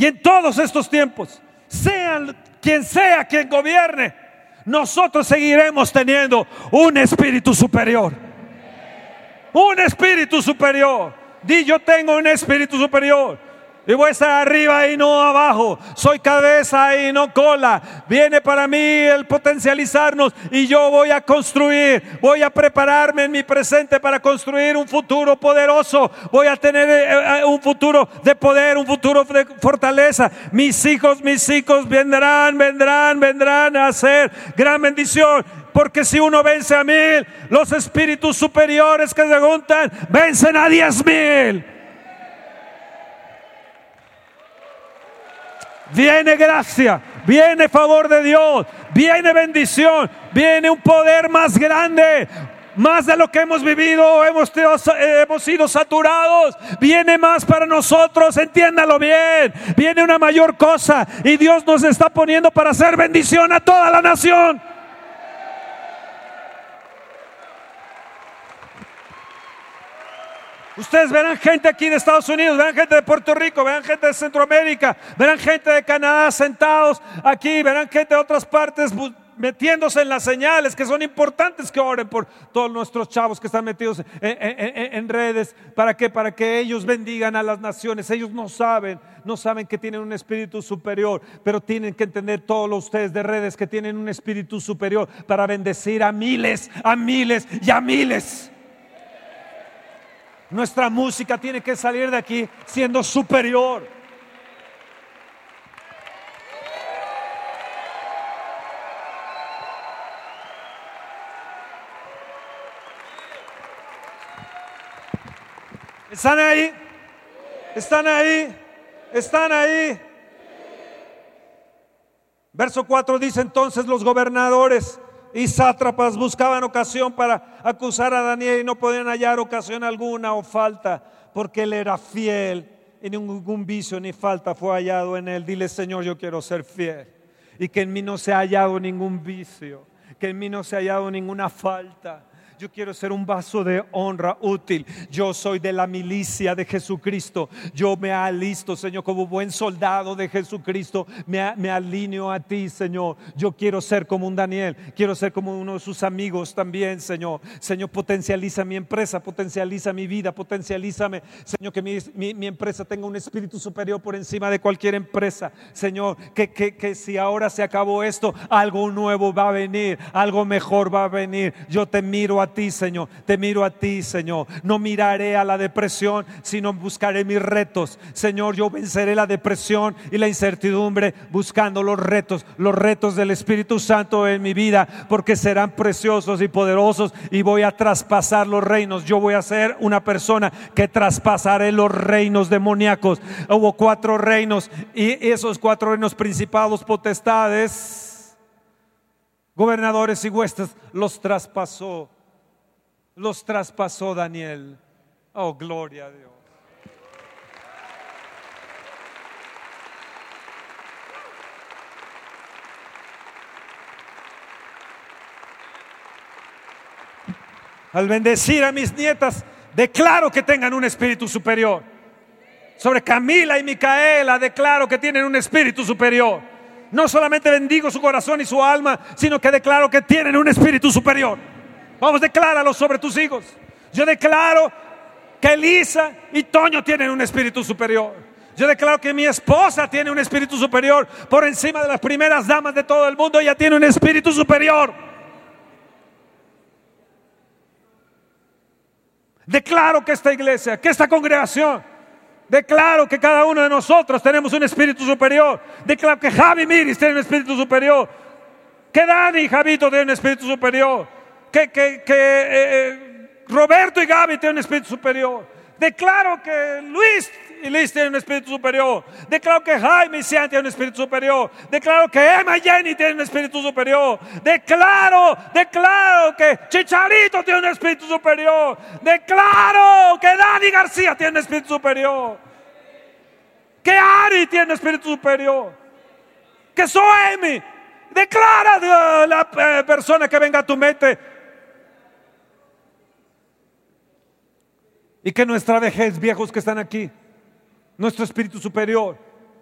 Y en todos estos tiempos, sean quien sea quien gobierne, nosotros seguiremos teniendo un espíritu superior. Un espíritu superior. Di yo tengo un espíritu superior. Y voy a estar arriba y no abajo. Soy cabeza y no cola. Viene para mí el potencializarnos y yo voy a construir. Voy a prepararme en mi presente para construir un futuro poderoso. Voy a tener eh, eh, un futuro de poder, un futuro de fortaleza. Mis hijos, mis hijos vendrán, vendrán, vendrán a hacer gran bendición. Porque si uno vence a mil, los espíritus superiores que se juntan vencen a diez mil. Viene gracia, viene favor de Dios, viene bendición, viene un poder más grande, más de lo que hemos vivido, hemos, hemos sido saturados, viene más para nosotros, entiéndalo bien, viene una mayor cosa y Dios nos está poniendo para hacer bendición a toda la nación. Ustedes verán gente aquí de Estados Unidos, verán gente de Puerto Rico, verán gente de Centroamérica, verán gente de Canadá sentados aquí, verán gente de otras partes metiéndose en las señales que son importantes que oren por todos nuestros chavos que están metidos en, redes. ¿Para qué? Para que ellos bendigan a las naciones. Ellos no saben, no saben que tienen un espíritu superior, pero tienen que entender todos ustedes de redes que tienen un espíritu superior para bendecir a miles, a miles y a miles. Nuestra música tiene que salir de aquí siendo superior. ¿Están ahí? ¿Están ahí? ¿Están ahí? Verso 4 dice entonces los gobernadores y sátrapas buscaban ocasión para acusar a Daniel y no podían hallar ocasión alguna o falta, porque él era fiel y ningún vicio ni falta fue hallado en él. Dile, Señor, yo quiero ser fiel y que en mí no se ha hallado ningún vicio, que en mí no se ha hallado ninguna falta. Yo quiero ser un vaso de honra útil. Yo soy de la milicia de Jesucristo. Yo me alisto, Señor, como buen soldado de Jesucristo. Me, me alineo a ti, Señor. Yo quiero ser como un Daniel. Quiero ser como uno de sus amigos también, Señor. Señor, potencializa mi empresa, potencializa mi vida, potencialízame. Señor, que mi, mi, empresa tenga un espíritu superior por encima de cualquier empresa. Señor, que, que, que si ahora se acabó esto, algo nuevo va a venir, algo mejor va a venir. Yo te miro a ti, Señor, te miro a ti, Señor. No miraré a la depresión, sino buscaré mis retos. Señor, yo venceré la depresión y la incertidumbre buscando los retos, los retos del Espíritu Santo en mi vida, porque serán preciosos y poderosos y voy a traspasar los reinos. Yo voy a ser una persona que traspasaré los reinos demoníacos. Hubo cuatro reinos y esos cuatro reinos principados, potestades, gobernadores y huestes, los traspasó los traspasó Daniel. Oh, gloria a Dios. Al bendecir a mis nietas, declaro que tengan un espíritu superior. Sobre Camila y Micaela, declaro que tienen un espíritu superior. No solamente bendigo su corazón y su alma, sino que declaro que tienen un espíritu superior. Vamos, decláralo sobre tus hijos. Yo declaro que Elisa y Toño tienen un espíritu superior. Yo declaro que mi esposa tiene un espíritu superior por encima de las primeras damas de todo el mundo. Ella tiene un espíritu superior. Declaro que esta iglesia, que esta congregación, declaro que cada uno de nosotros tenemos un espíritu superior. Declaro que Javi Miris tiene un espíritu superior. Que Dani y Javito tienen un espíritu superior que, eh, eh, Roberto y Gaby tienen un espíritu superior. Declaro que Luis y Liz tienen un espíritu superior. Declaro que Jaime y Cian tienen un espíritu superior. Declaro que Emma y Jenny tienen un espíritu superior. Declaro, declaro que Chicharito tiene un espíritu superior. Declaro que Dani García tiene un espíritu superior. Que Ari tiene un espíritu superior. Que Soemi. Declara la eh, persona que venga a tu mente Y que nuestra vejez, viejos que están aquí, nuestro espíritu superior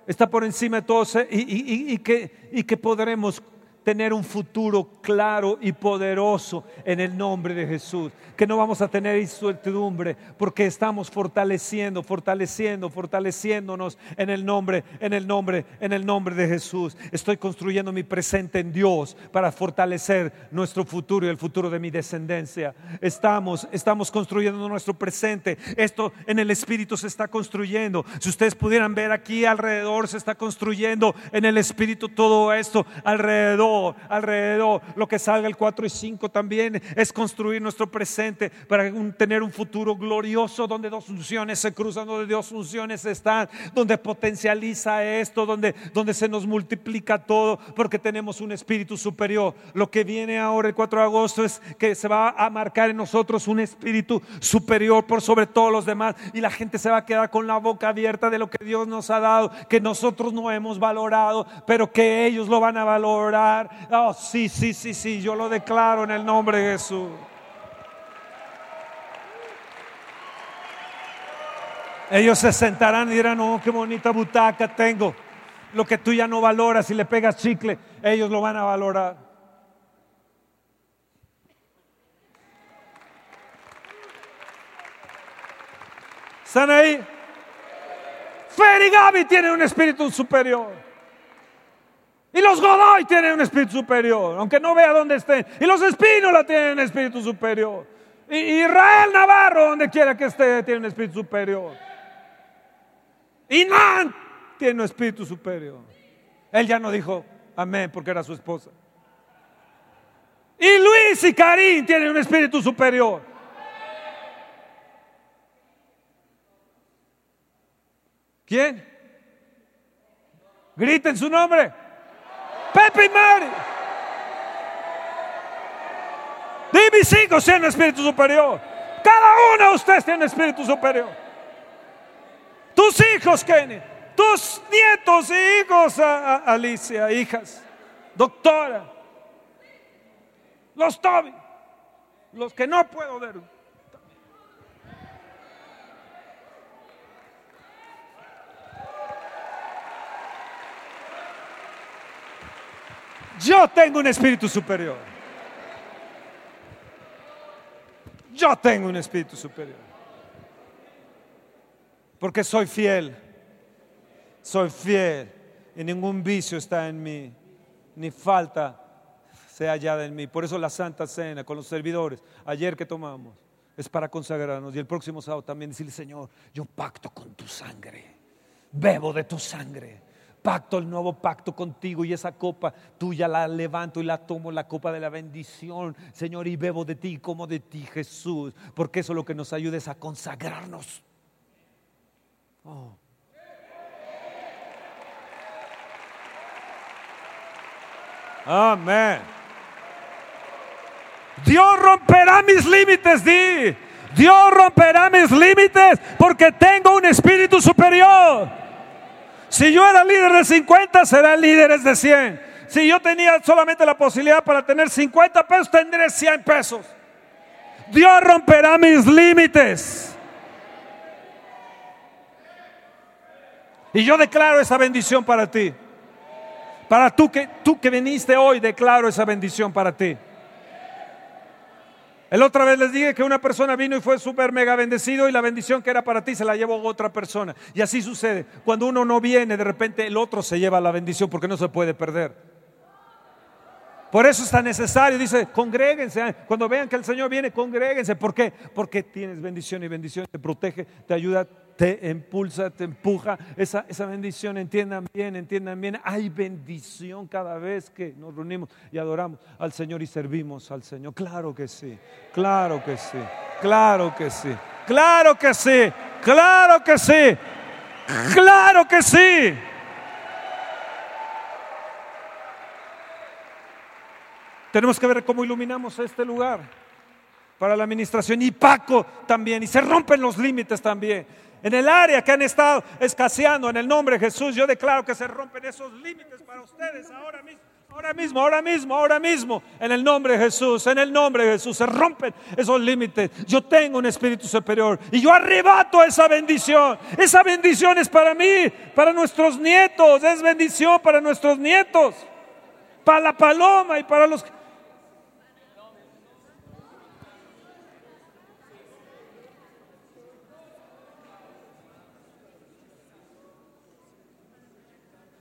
está por encima de todos eh, y, que, y que podremos tener un futuro claro y poderoso en el nombre de Jesús. Que no vamos a tener incertidumbre porque estamos fortaleciendo, fortaleciendo, fortaleciéndonos en el nombre, en el nombre, en el nombre de Jesús. Estoy construyendo mi presente en Dios para fortalecer nuestro futuro y el futuro de mi descendencia. Estamos, estamos construyendo nuestro presente. Esto en el Espíritu se está construyendo. Si ustedes pudieran ver aquí alrededor, se está construyendo en el Espíritu todo esto alrededor alrededor, Lo que salga el 4 y 5 también es construir nuestro presente para tener un futuro glorioso donde dos funciones se cruzan, donde dos funciones están, donde potencializa esto, donde, donde se nos multiplica todo, porque tenemos un espíritu superior. Lo que viene ahora el 4 de agosto es que se va a marcar en nosotros un espíritu superior por sobre todos los demás y la gente se va a quedar con la boca abierta de lo que Dios nos ha dado, que nosotros no hemos valorado, pero que ellos lo van a valorar Oh, sí, sí, sí, sí, yo lo declaro en el nombre de Jesús. Ellos se sentarán y dirán, oh, qué bonita butaca tengo. Lo que tú ya no valoras y le pegas chicle, ellos lo van a valorar. ¿Están ahí? Fer y Gaby tienen un espíritu superior. Y los Godoy tienen un espíritu superior, aunque no vea dónde estén. Y los Espínola tienen un espíritu superior. Y Israel Navarro, donde quiera que esté, tiene un espíritu superior. Y Nan tiene un espíritu superior. Él ya no dijo amén porque era su esposa. Y Luis y Karim tienen un espíritu superior. ¿Quién? Griten su nombre. Pepe y Mari. De mis hijos tienen espíritu superior. Cada uno de ustedes tiene espíritu superior. Tus hijos, Kenny. Tus nietos e hijos, Alicia, hijas. Doctora. Los Toby. los que no puedo ver. Yo tengo un espíritu superior. Yo tengo un espíritu superior. Porque soy fiel. Soy fiel. Y ningún vicio está en mí. Ni falta sea hallada en mí. Por eso la Santa Cena con los servidores, ayer que tomamos, es para consagrarnos. Y el próximo sábado también decirle, Señor, yo pacto con tu sangre. Bebo de tu sangre pacto, el nuevo pacto contigo y esa copa tuya la levanto y la tomo, la copa de la bendición, Señor, y bebo de ti como de ti, Jesús, porque eso es lo que nos ayuda es a consagrarnos. Oh. Amén. Dios romperá mis límites, di. Dios romperá mis límites porque tengo un espíritu superior. Si yo era líder de 50, serán líderes de 100. Si yo tenía solamente la posibilidad para tener 50 pesos, tendré 100 pesos. Dios romperá mis límites. Y yo declaro esa bendición para ti. Para tú que, tú que viniste hoy, declaro esa bendición para ti. El otra vez les dije que una persona vino y fue súper mega bendecido y la bendición que era para ti se la llevó otra persona. Y así sucede. Cuando uno no viene, de repente el otro se lleva la bendición porque no se puede perder. Por eso es tan necesario, dice, congréguense. Cuando vean que el Señor viene, congréguense. ¿Por qué? Porque tienes bendición y bendición te protege, te ayuda, te impulsa, te empuja. Esa, esa bendición, entiendan bien, entiendan bien. Hay bendición cada vez que nos reunimos y adoramos al Señor y servimos al Señor. Claro que sí, claro que sí, claro que sí, claro que sí, claro que sí, claro que sí. Tenemos que ver cómo iluminamos este lugar para la administración y Paco también. Y se rompen los límites también. En el área que han estado escaseando en el nombre de Jesús, yo declaro que se rompen esos límites para ustedes ahora mismo. Ahora mismo, ahora mismo, ahora mismo, en el nombre de Jesús, en el nombre de Jesús, se rompen esos límites. Yo tengo un espíritu superior y yo arrebato esa bendición. Esa bendición es para mí, para nuestros nietos, es bendición para nuestros nietos, para la paloma y para los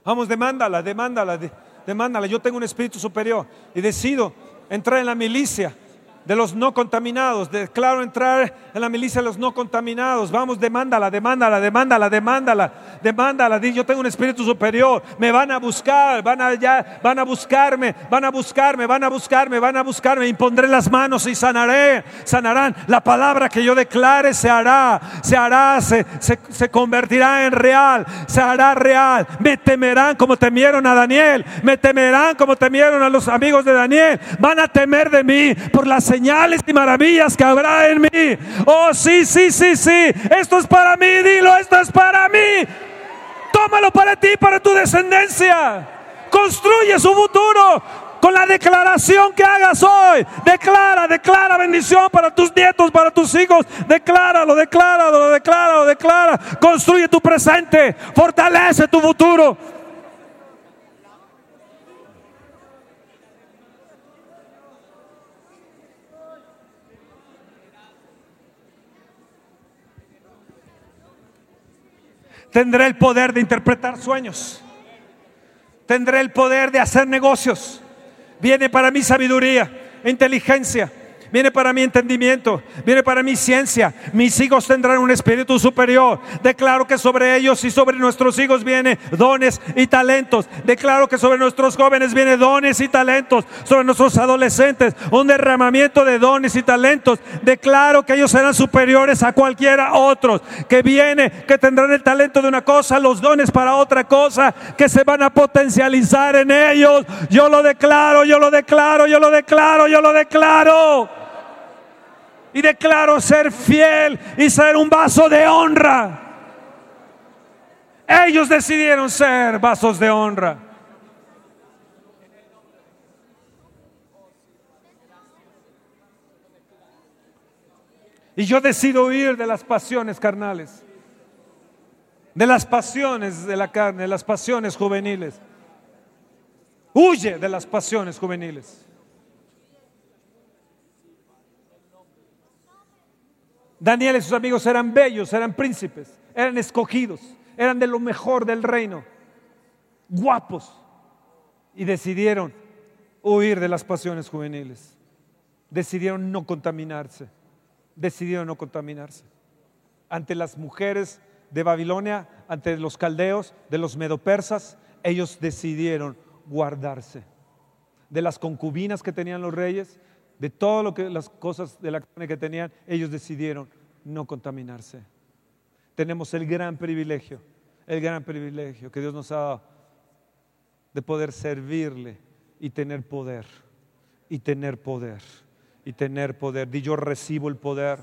Vamos, demándala, demándala, demándala. Yo tengo un espíritu superior y decido entrar en la milicia de los no contaminados. Declaro entrar en la milicia de los no contaminados. Vamos, demándala, demándala, demándala, demándala, demándala. Yo tengo un espíritu superior. Me van a buscar, van a, ya, van a buscarme, van a buscarme, van a buscarme, van a buscarme. Impondré las manos y sanaré, sanarán. La palabra que yo declare se hará, se hará, se, se, convertirá en real, se hará real. Me temerán como temieron a Daniel, me temerán como temieron a los amigos de Daniel. Van a temer de mí por la señales y maravillas que habrá en mí. Oh, sí, sí, sí, sí. Esto es para mí, dilo, esto es para mí. Tómalo para ti, para tu descendencia. Construye su futuro con la declaración que hagas hoy. Declara, declara bendición para tus nietos, para tus hijos. Decláralo, decláralo, decláralo, declara. Construye tu presente, fortalece tu futuro. Tendré el poder de interpretar sueños. Tendré el poder de hacer negocios. Viene para mí sabiduría, inteligencia, viene para mi entendimiento, viene para mi ciencia. Mis hijos tendrán un espíritu superior. Declaro que sobre ellos y sobre nuestros hijos viene dones y talentos. Declaro que sobre nuestros jóvenes viene dones y talentos. Sobre nuestros adolescentes un derramamiento de dones y talentos. Declaro que ellos serán superiores a cualquiera otros. Que viene, que tendrán el talento de una cosa, los dones para otra cosa, que se van a potencializar en ellos. Yo lo declaro, yo lo declaro, yo lo declaro, yo lo declaro y declaro ser fiel y ser un vaso de honra. Ellos decidieron ser vasos de honra. Y yo decido huir de las pasiones carnales, de las pasiones de la carne, de las pasiones juveniles. Huye de las pasiones juveniles. Daniel y sus amigos eran bellos, eran príncipes, eran escogidos, eran de lo mejor del reino, guapos, y decidieron huir de las pasiones juveniles. Decidieron no contaminarse, decidieron no contaminarse. Ante las mujeres de Babilonia, ante los caldeos, de los medopersas, ellos decidieron guardarse. De las concubinas que tenían los reyes, de todo lo que las cosas de la carne que tenían, ellos decidieron no contaminarse. Tenemos el gran privilegio, el gran privilegio que Dios nos ha dado de poder servirle y tener poder, y tener poder, y tener poder. Y yo recibo el poder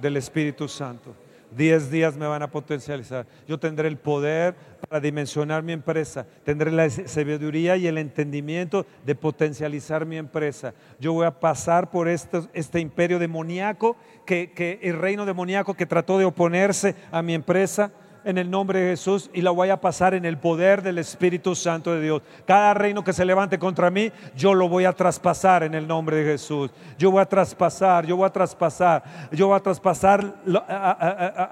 del Espíritu Santo. Diez días me van a potencializar. Yo tendré el poder para dimensionar mi empresa. Tendré la sabiduría y el entendimiento de potencializar mi empresa. Yo voy a pasar por este, este imperio demoníaco, que, que el reino demoníaco que trató de oponerse a mi empresa en el nombre de Jesús y la voy a pasar en el poder del Espíritu Santo de Dios. Cada reino que se levante contra mí, yo lo voy a traspasar en el nombre de Jesús. Yo voy a traspasar, yo voy a traspasar, yo voy a traspasar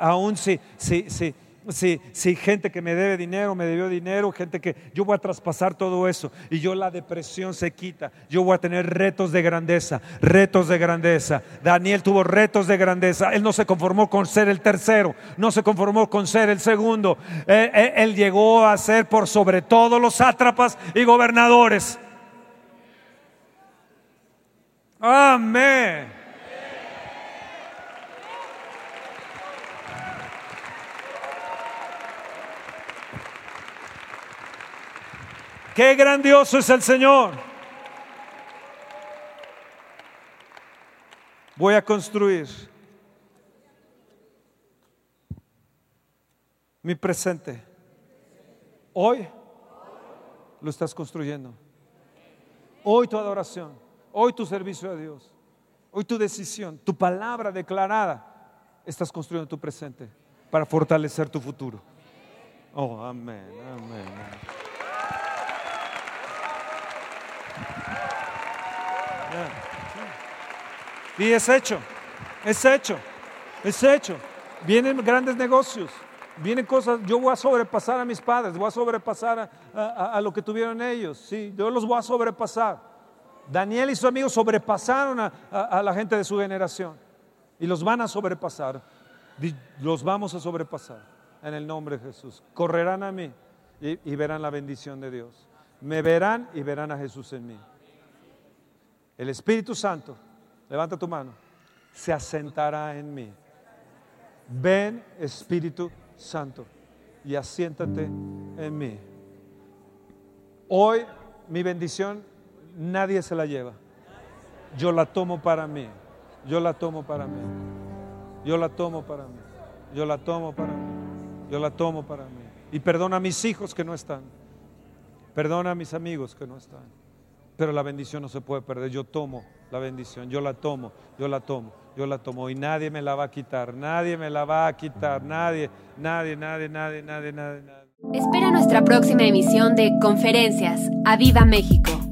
aún si, si, si si, si gente que me debe dinero, me debió dinero, gente que yo voy a traspasar todo eso y yo la depresión se quita, yo voy a tener retos de grandeza, retos de grandeza. Daniel tuvo retos de grandeza, él no se conformó con ser el tercero, no se conformó con ser el segundo, él, él llegó a ser por sobre todo los sátrapas y gobernadores. Amén. Qué grandioso es el Señor. Voy a construir mi presente. Hoy lo estás construyendo. Hoy tu adoración, hoy tu servicio a Dios, hoy tu decisión, tu palabra declarada, estás construyendo tu presente para fortalecer tu futuro. Oh, amén, amén. Y es hecho, es hecho, es hecho. Vienen grandes negocios, vienen cosas, yo voy a sobrepasar a mis padres, voy a sobrepasar a, lo que tuvieron ellos, sí, yo los voy a sobrepasar. Daniel y sus amigos sobrepasaron a, la gente de su generación y los van a sobrepasar, los vamos a sobrepasar en el nombre de Jesús. Correrán a mí y verán la bendición de Dios. Me verán y verán a Jesús en mí. El Espíritu Santo, levanta tu mano, se asentará en mí. Ven Espíritu Santo y asiéntate en mí. Hoy mi bendición nadie se la lleva. Yo la tomo para mí. Yo la tomo para mí. Yo la tomo para mí. Yo la tomo para mí. Yo la tomo para mí. Y perdona a mis hijos que no están. Perdona a mis amigos que no están. Pero la bendición no se puede perder. Yo tomo la bendición, yo la tomo, yo la tomo, yo la tomo. Y nadie me la va a quitar, nadie me la va a quitar, nadie, nadie, nadie, nadie, nadie, nadie. nadie. Espera nuestra próxima emisión de Conferencias. ¡A Viva México!